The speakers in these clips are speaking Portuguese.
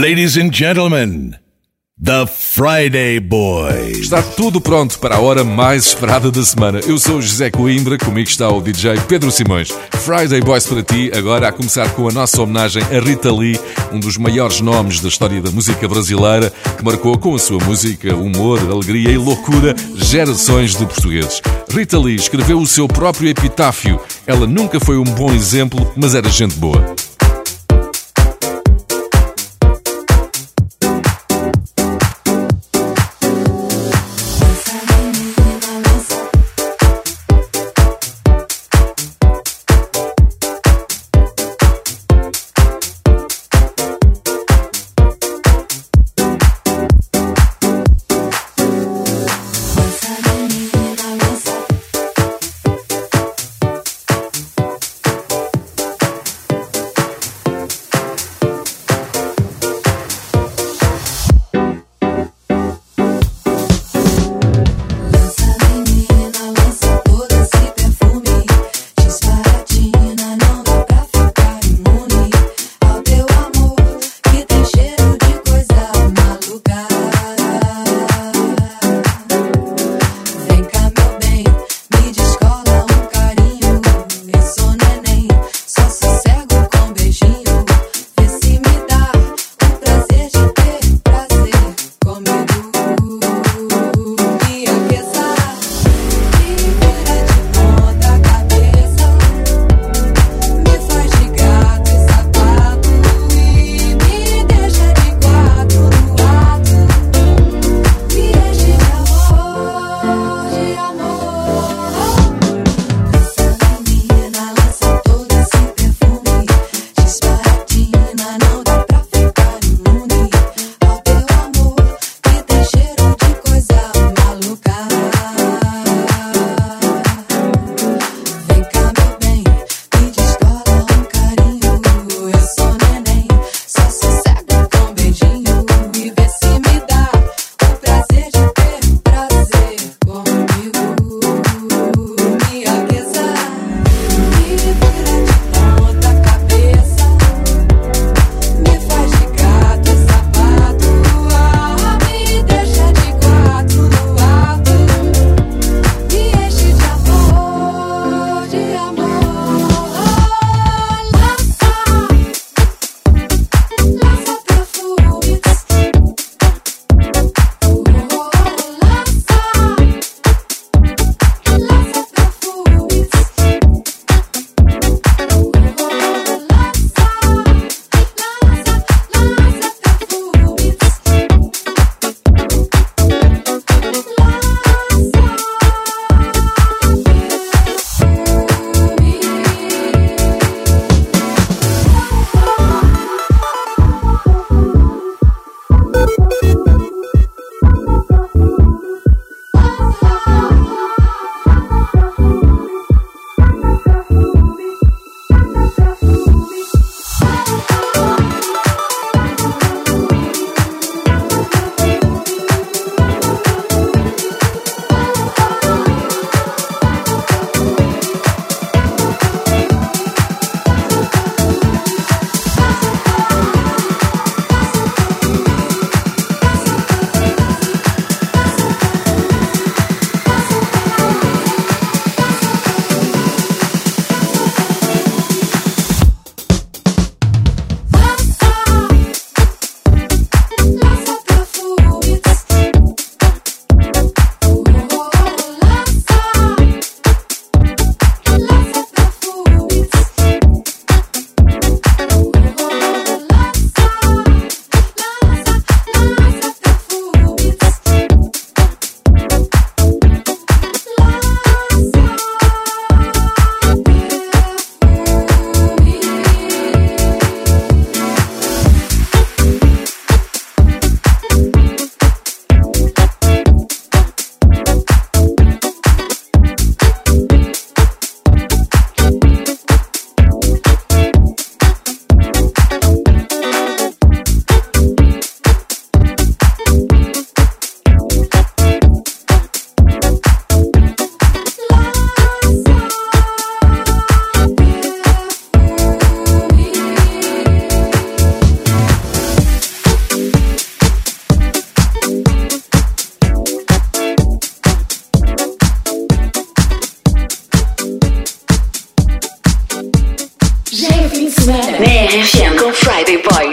Ladies and gentlemen, The Friday Boy. Está tudo pronto para a hora mais esperada da semana. Eu sou José Coimbra, comigo está o DJ Pedro Simões. Friday Boys para ti, agora a começar com a nossa homenagem a Rita Lee, um dos maiores nomes da história da música brasileira, que marcou com a sua música, humor, alegria e loucura gerações de portugueses. Rita Lee escreveu o seu próprio epitáfio. Ela nunca foi um bom exemplo, mas era gente boa. Man FM com Friday Boy.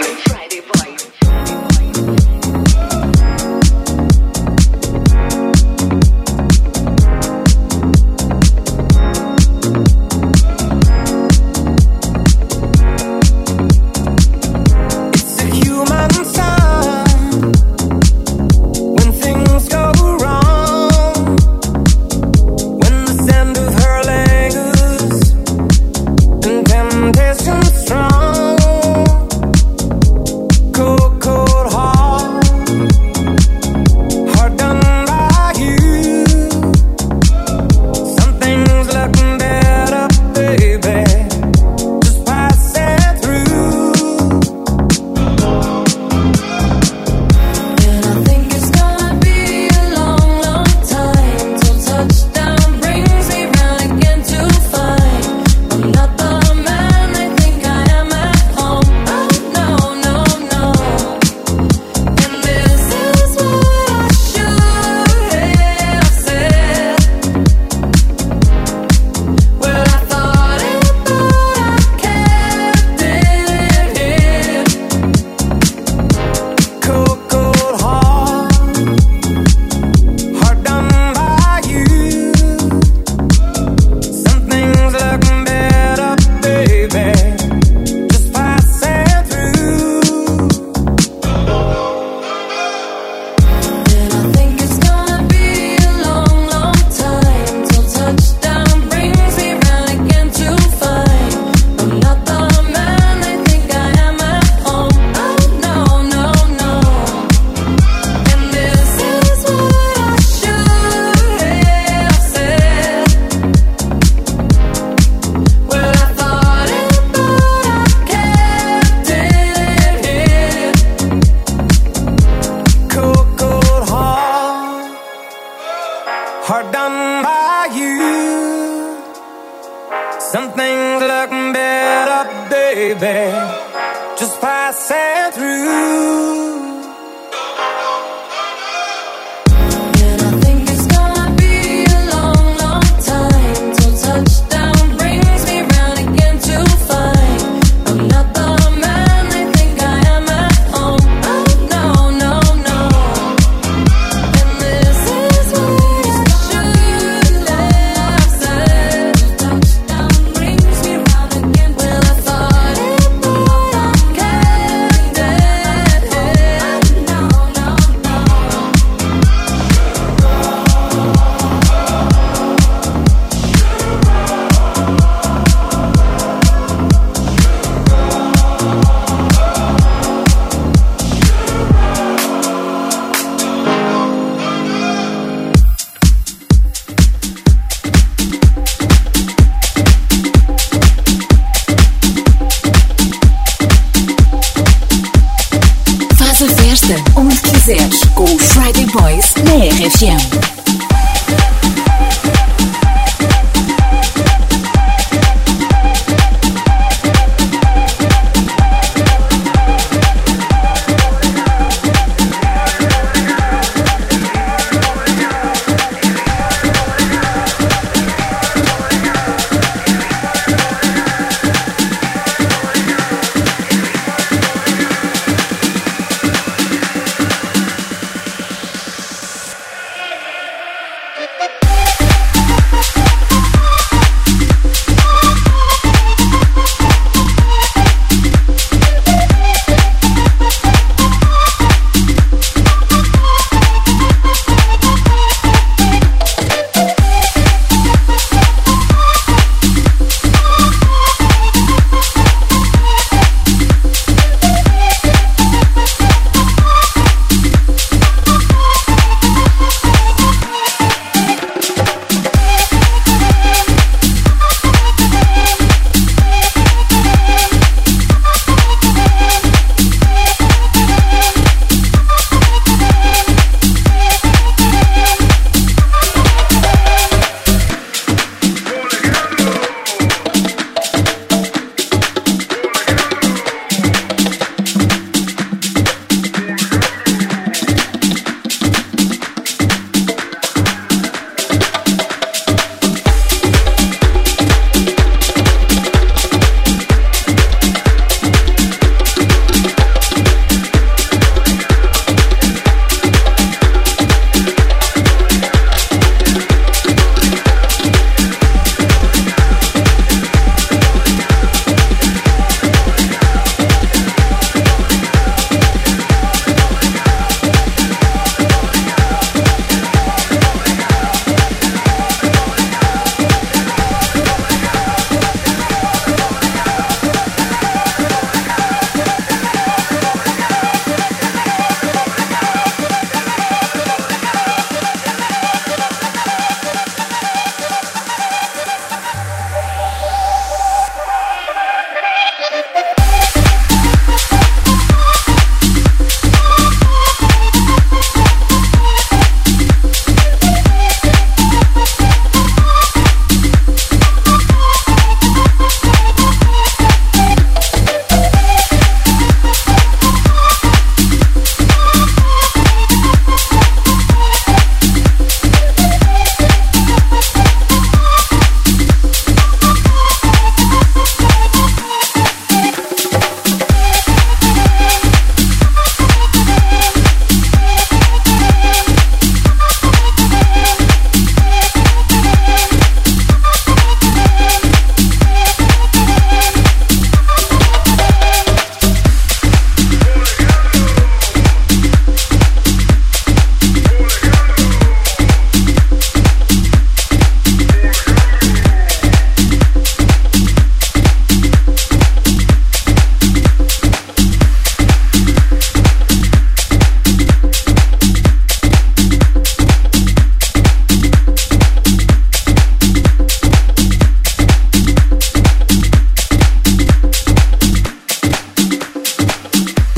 quiseres com o Friday Boys na RFM.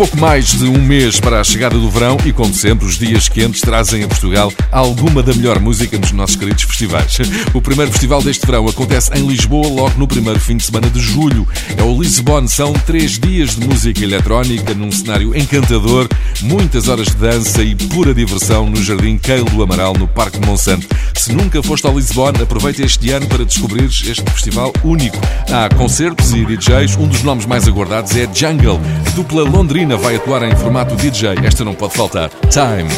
поп mais de um mês para a chegada do verão e, como sempre, os dias quentes trazem a Portugal alguma da melhor música nos nossos queridos festivais. O primeiro festival deste verão acontece em Lisboa logo no primeiro fim de semana de julho. É o Lisbon. São três dias de música eletrónica num cenário encantador, muitas horas de dança e pura diversão no Jardim Keilo do Amaral, no Parque de Monsanto. Se nunca foste ao Lisbon, aproveita este ano para descobrires este festival único. Há concertos e DJs. Um dos nomes mais aguardados é Jungle, dupla londrina vai atuar em formato DJ. Esta não pode faltar. Time.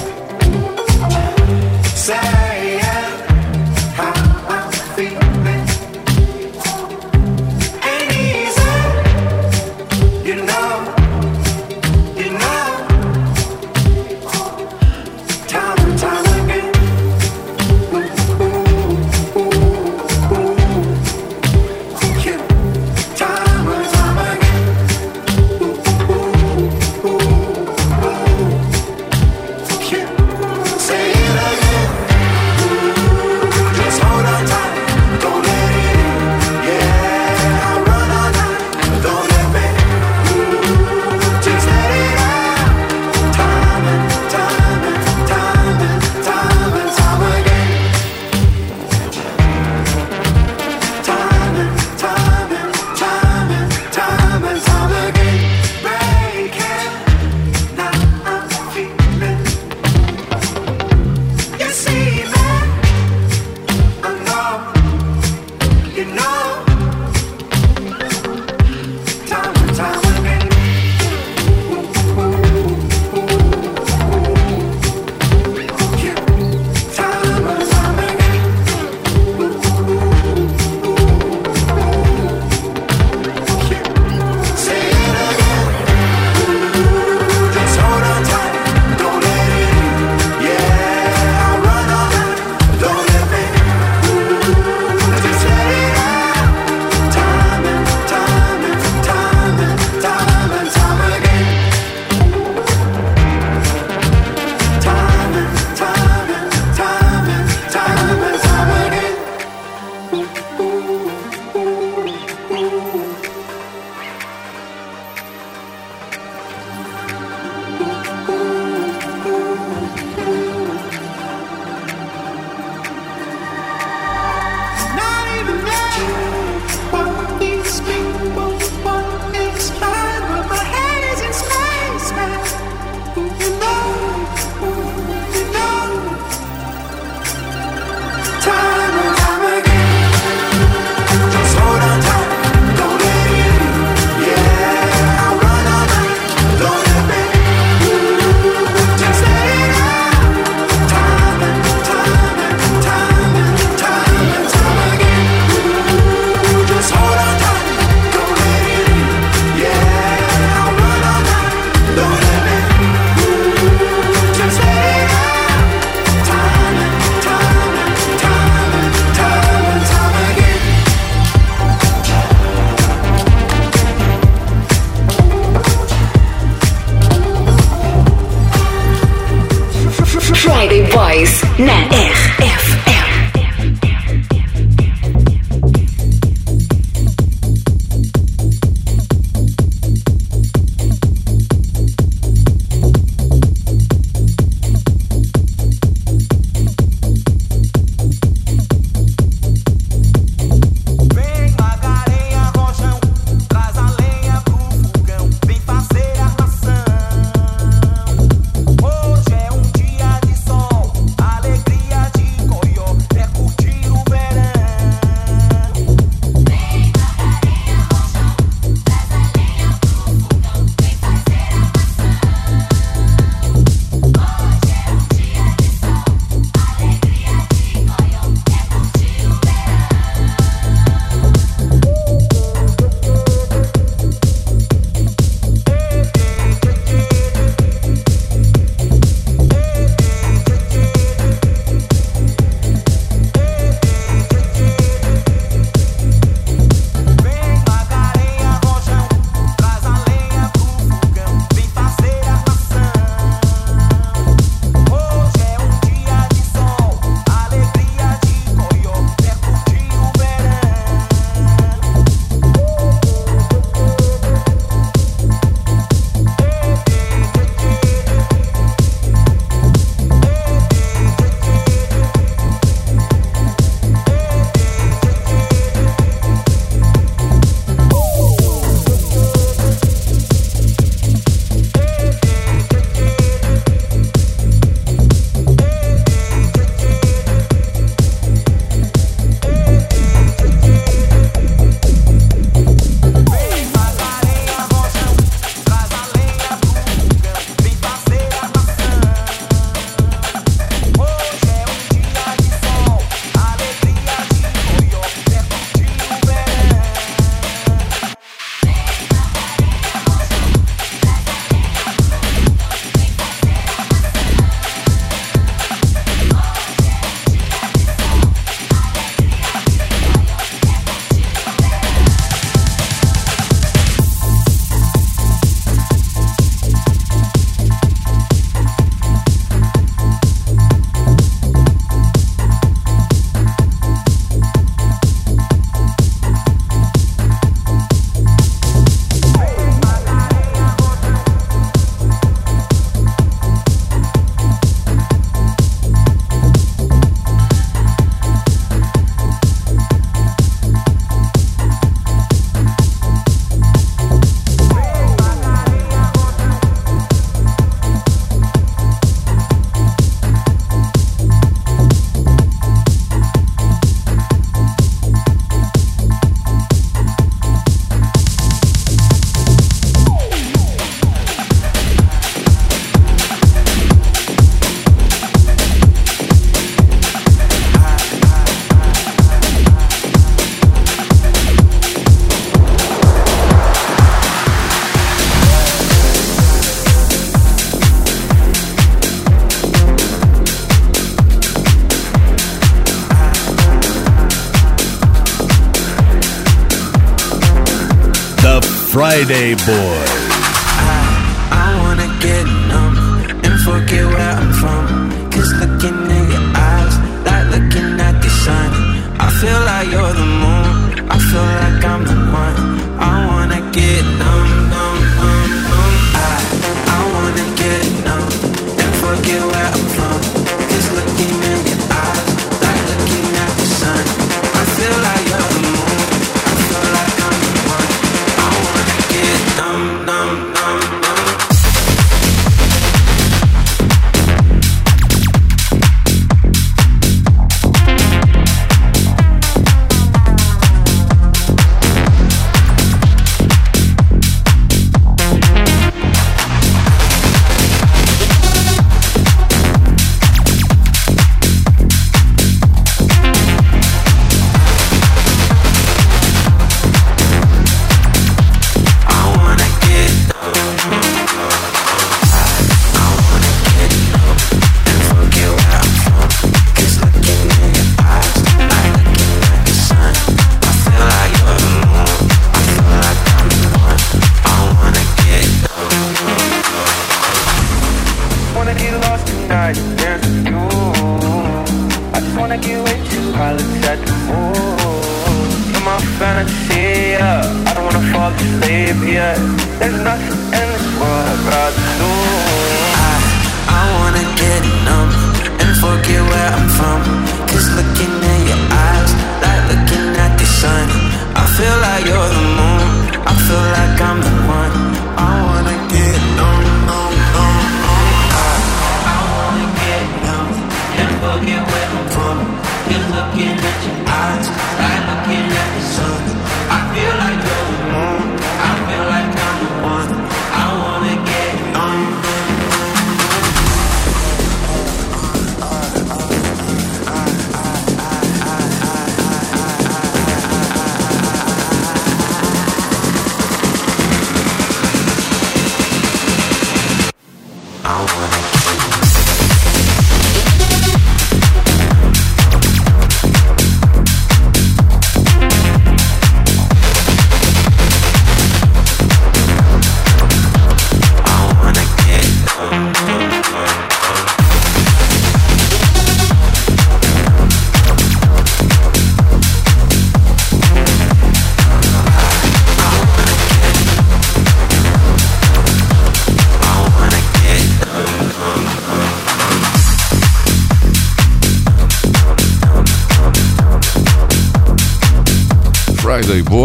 Friday Boy.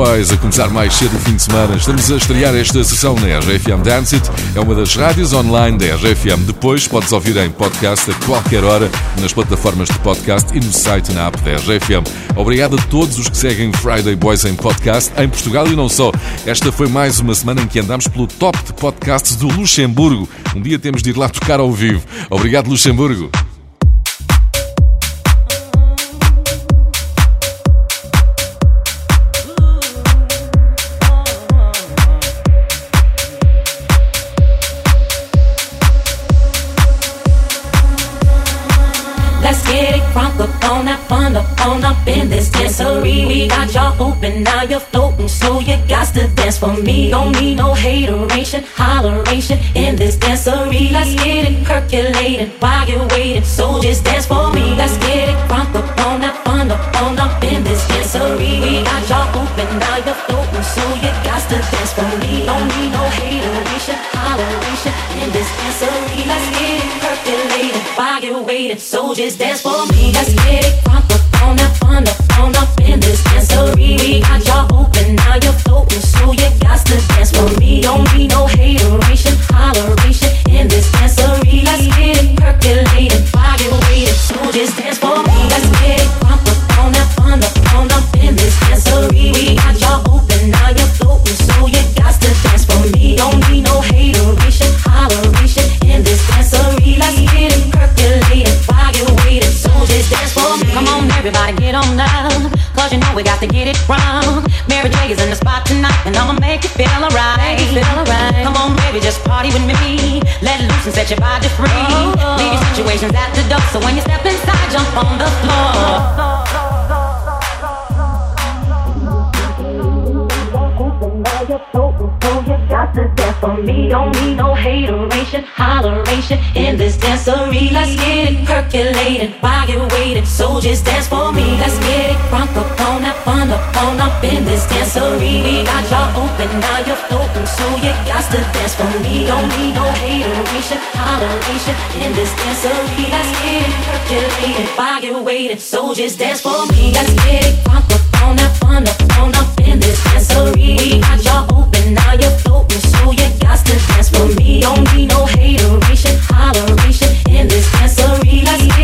Boys, a começar mais cedo o fim de semana. Estamos a estrear esta sessão na RFM Dance It. É uma das rádios online da RFM. Depois podes ouvir em podcast a qualquer hora nas plataformas de podcast e no site na app da RFM. Obrigado a todos os que seguem Friday Boys em podcast em Portugal e não só. Esta foi mais uma semana em que andamos pelo top de podcasts do Luxemburgo. Um dia temos de ir lá tocar ao vivo. Obrigado, Luxemburgo. Y'all open, now you're floating, so you got to dance for me. Don't need no hateration, holleration in this dancery. Let's get it percolating while you're waiting, so just dance for me. Let's get it crunk up on that fun up on up in this dancery. We got y'all open, now you're floating, so you got to dance for me. Don't need no hateration, holleration in this dancery. Let's get it percolating while you're waiting, so just dance for me. Let's get it crunk up on that fun up on up in this We got y'all open, now you're floating, so you got to dance for me. Don't need no hateration, get it wrong. Mary J is in the spot tonight, and I'ma make you feel alright. Feel alright. Come on, baby, just party with me. Let loose and set your body free. Oh, oh. Leave your situations at the door, so when you step inside, jump on the floor. For me. Don't need no hateration, holleration in this dancery. Let's get it percolated while you're waiting. So just dance for me. Let's get it crunk up on that fun up on up in this dancery. We got y'all open, now you're floating. So you got to dance for me. Don't need no hateration, holleration in this dancery. Let's get it percolated while you're waiting. So just dance for me. Let's get it crunk up on that fun up on up in this dancery. We got y'all open, now you're floating. Don't need no hateration, holleration in this dancery.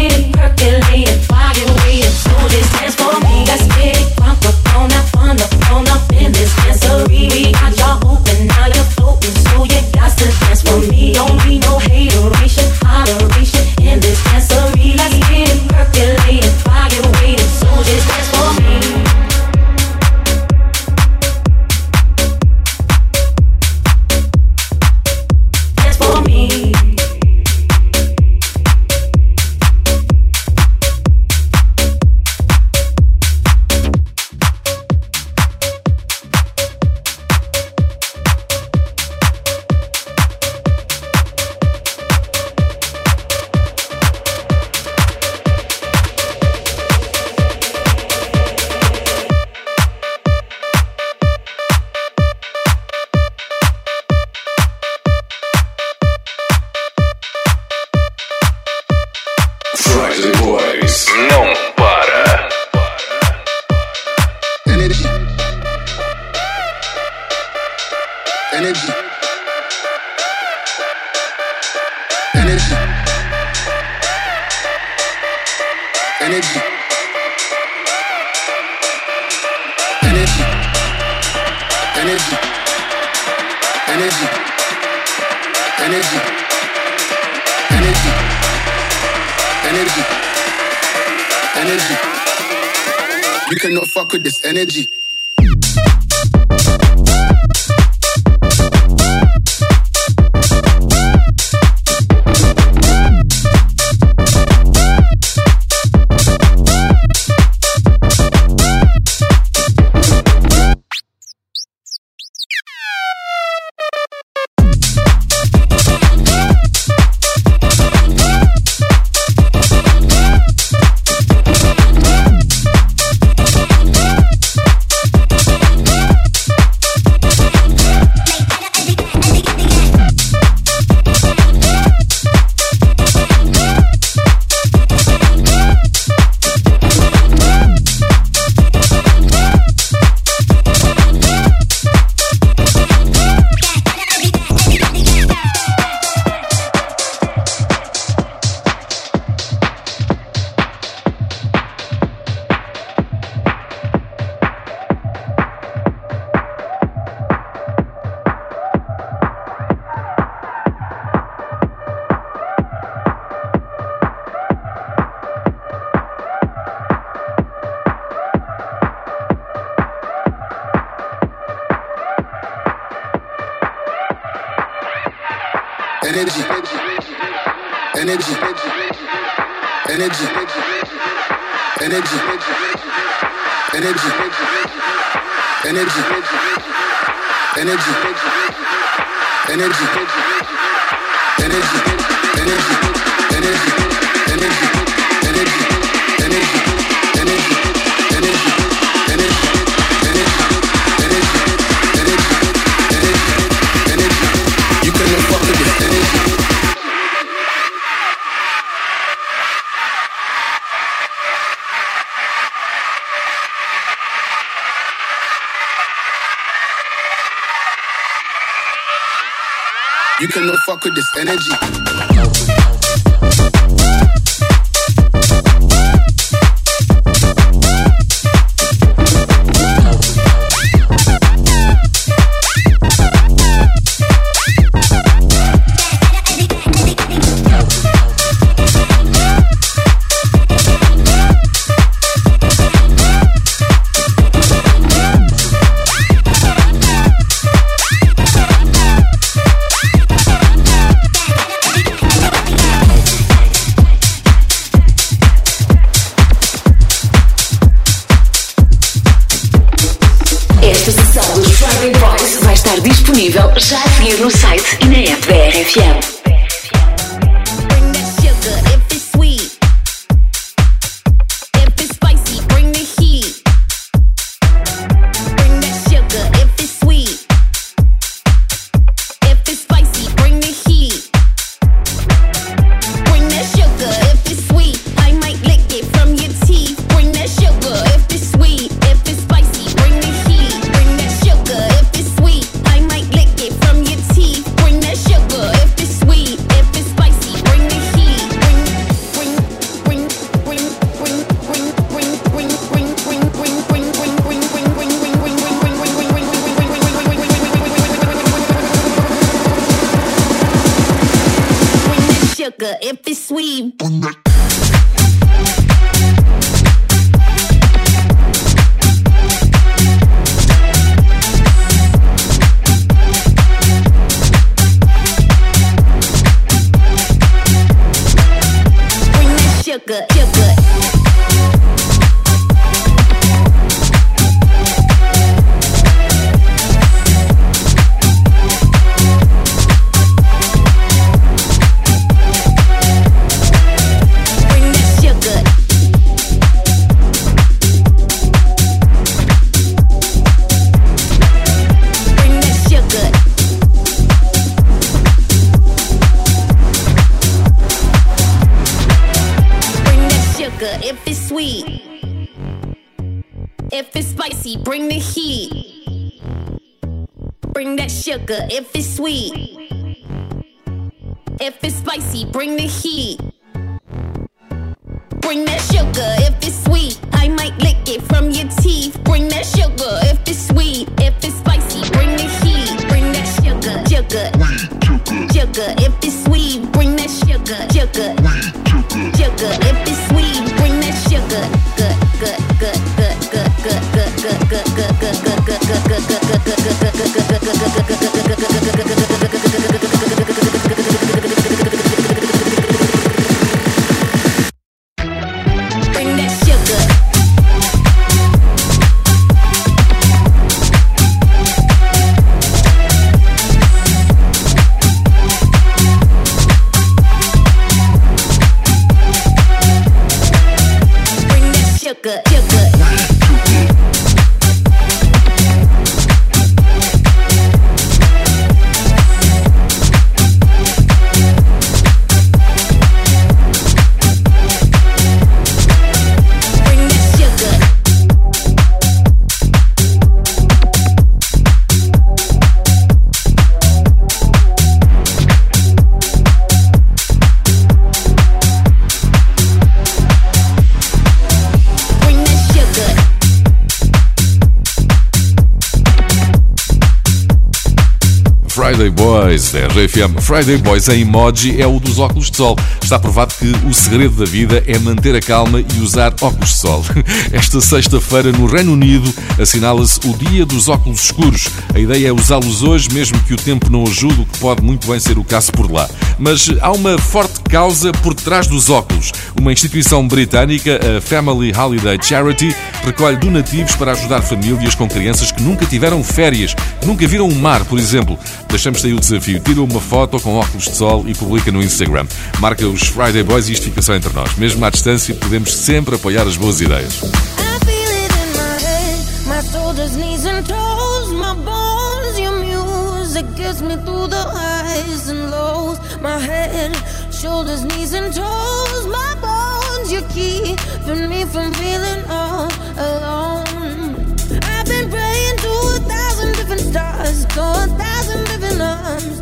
You cannot fuck with this energy. if it's sweet. sugar if it's sweet. If it's spicy, bring the heat. Boys da RFM. Friday Boys em emoji é o dos óculos de sol. Está provado que o segredo da vida é manter a calma e usar óculos de sol. Esta sexta-feira, no Reino Unido, assinala-se o Dia dos Óculos Escuros. A ideia é usá-los hoje, mesmo que o tempo não ajude, o que pode muito bem ser o caso por lá. Mas há uma forte causa por trás dos óculos. Uma instituição britânica, a Family Holiday Charity, recolhe donativos para ajudar famílias com crianças que nunca tiveram férias, nunca viram um mar, por exemplo. Deixamos aí o desafio. Tira uma foto com óculos de sol e publica no Instagram. Marca os Friday Boys e isto fica só entre nós. Mesmo à distância, podemos sempre apoiar as boas ideias. shoulders, knees, and toes. My bones, you keeping me from feeling all alone. I've been praying to a thousand different stars, to a thousand different arms,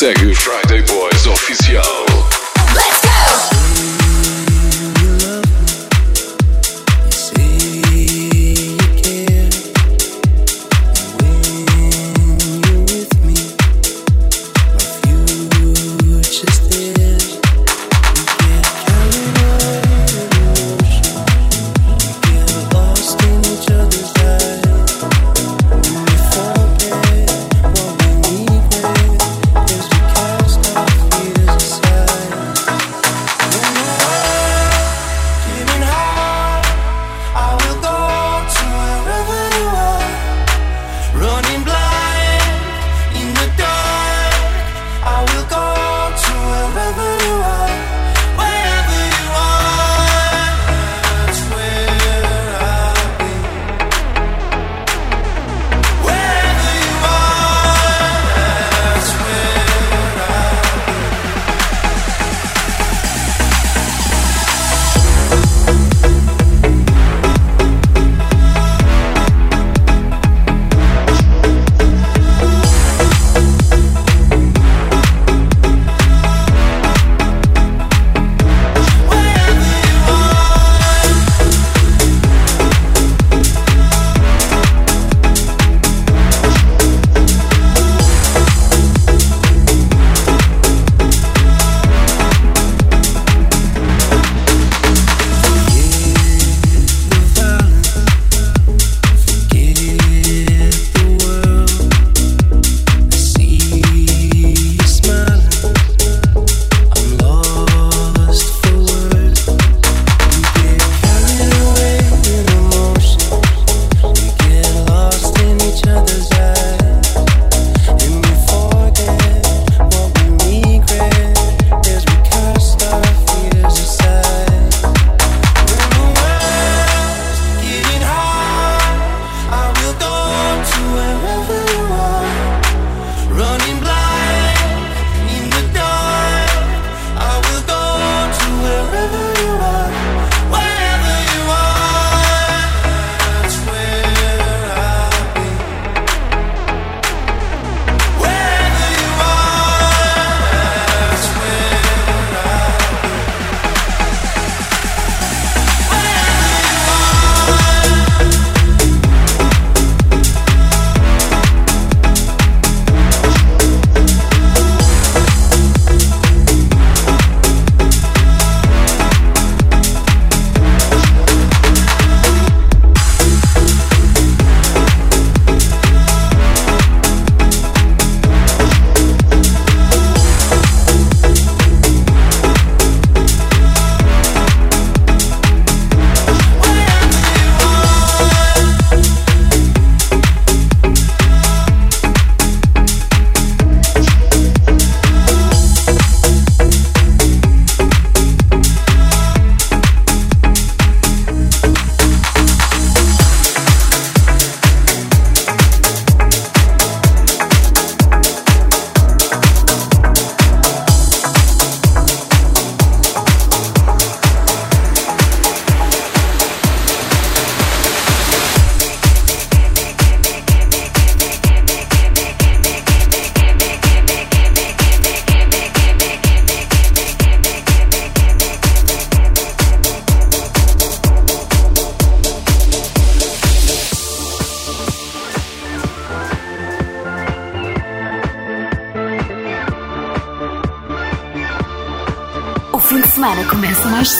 Segue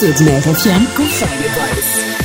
mais cedo na RFM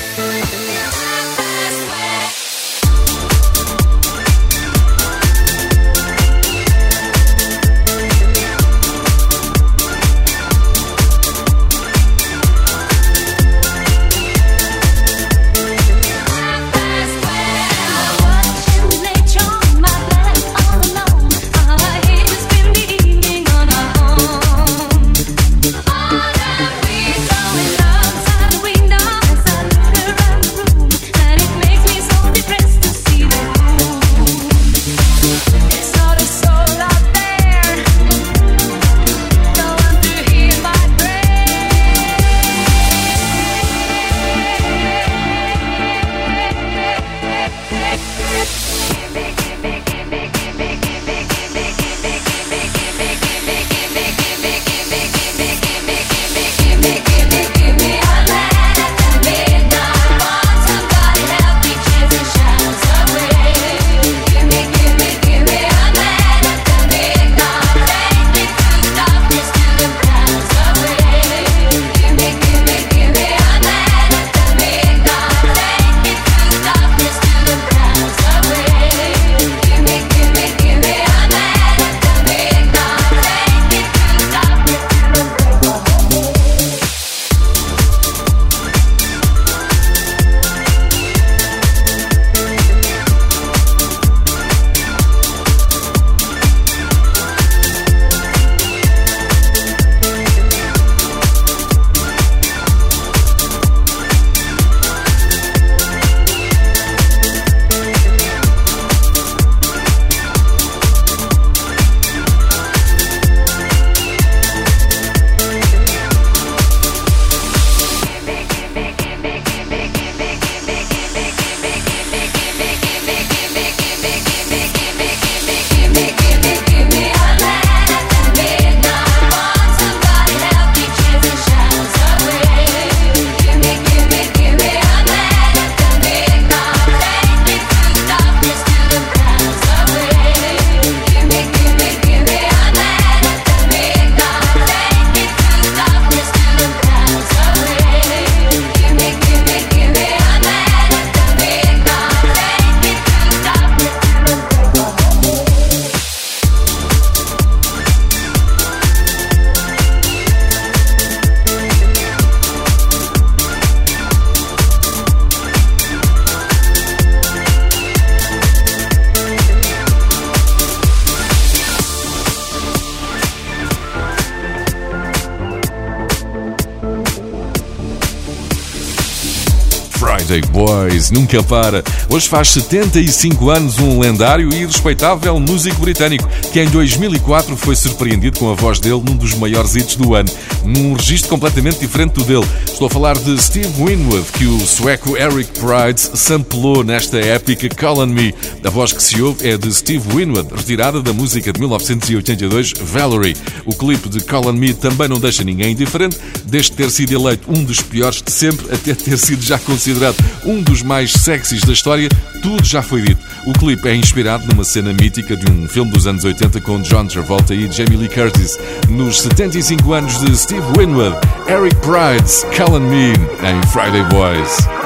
nunca para. Hoje faz 75 anos um lendário e respeitável músico britânico que em 2004 foi surpreendido com a voz dele num dos maiores hits do ano, num registro completamente diferente do dele. Estou a falar de Steve Winwood, que o sueco Eric Prydz samplou nesta épica Call on Me. A voz que se ouve é de Steve Winwood, retirada da música de 1982 Valerie. O clipe de Call on Me também não deixa ninguém indiferente, desde ter sido eleito um dos piores de sempre até ter sido já considerado um dos mais sexys da história, tudo já foi dito. O clipe é inspirado numa cena mítica de um filme dos anos 80 com John Travolta e Jamie Lee Curtis. Nos 75 anos de Steve Winwood, Eric Pride's Call Me em Friday Boys.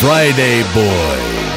Friday Boy.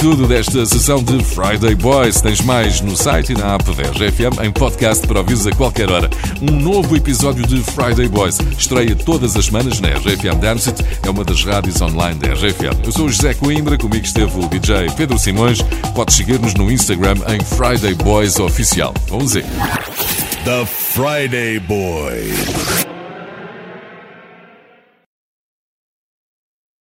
Tudo desta sessão de Friday Boys. Tens mais no site e na app da RGFM em podcast para ouvires a qualquer hora. Um novo episódio de Friday Boys estreia todas as semanas na RGFM Dance É uma das rádios online da RGFM. Eu sou o José Coimbra, comigo esteve o DJ Pedro Simões. Podes seguir-nos no Instagram em Friday Boys Oficial. Vamos ver. The Friday Boys.